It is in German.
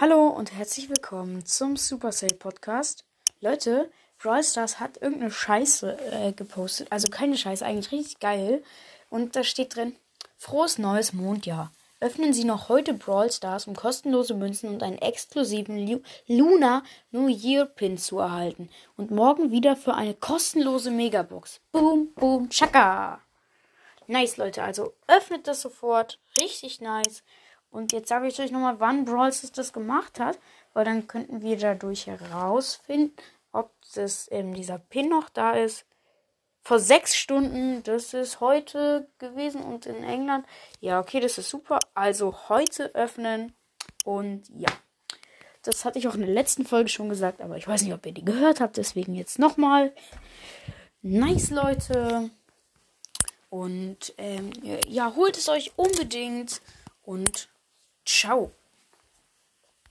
Hallo und herzlich willkommen zum Super Sale Podcast. Leute, Brawl Stars hat irgendeine Scheiße äh, gepostet. Also keine Scheiße, eigentlich richtig geil. Und da steht drin: Frohes neues Mondjahr. Öffnen Sie noch heute Brawl Stars, um kostenlose Münzen und einen exklusiven Lu Luna New Year Pin zu erhalten. Und morgen wieder für eine kostenlose Megabox. Boom, boom, chaka. Nice, Leute. Also öffnet das sofort. Richtig nice. Und jetzt sage ich euch nochmal, wann Brawl das gemacht hat, weil dann könnten wir dadurch herausfinden, ob das eben dieser Pin noch da ist. Vor sechs Stunden, das ist heute gewesen und in England. Ja, okay, das ist super. Also heute öffnen und ja. Das hatte ich auch in der letzten Folge schon gesagt, aber ich weiß nicht, ob ihr die gehört habt, deswegen jetzt nochmal. Nice, Leute. Und ähm, ja, holt es euch unbedingt und Tchau!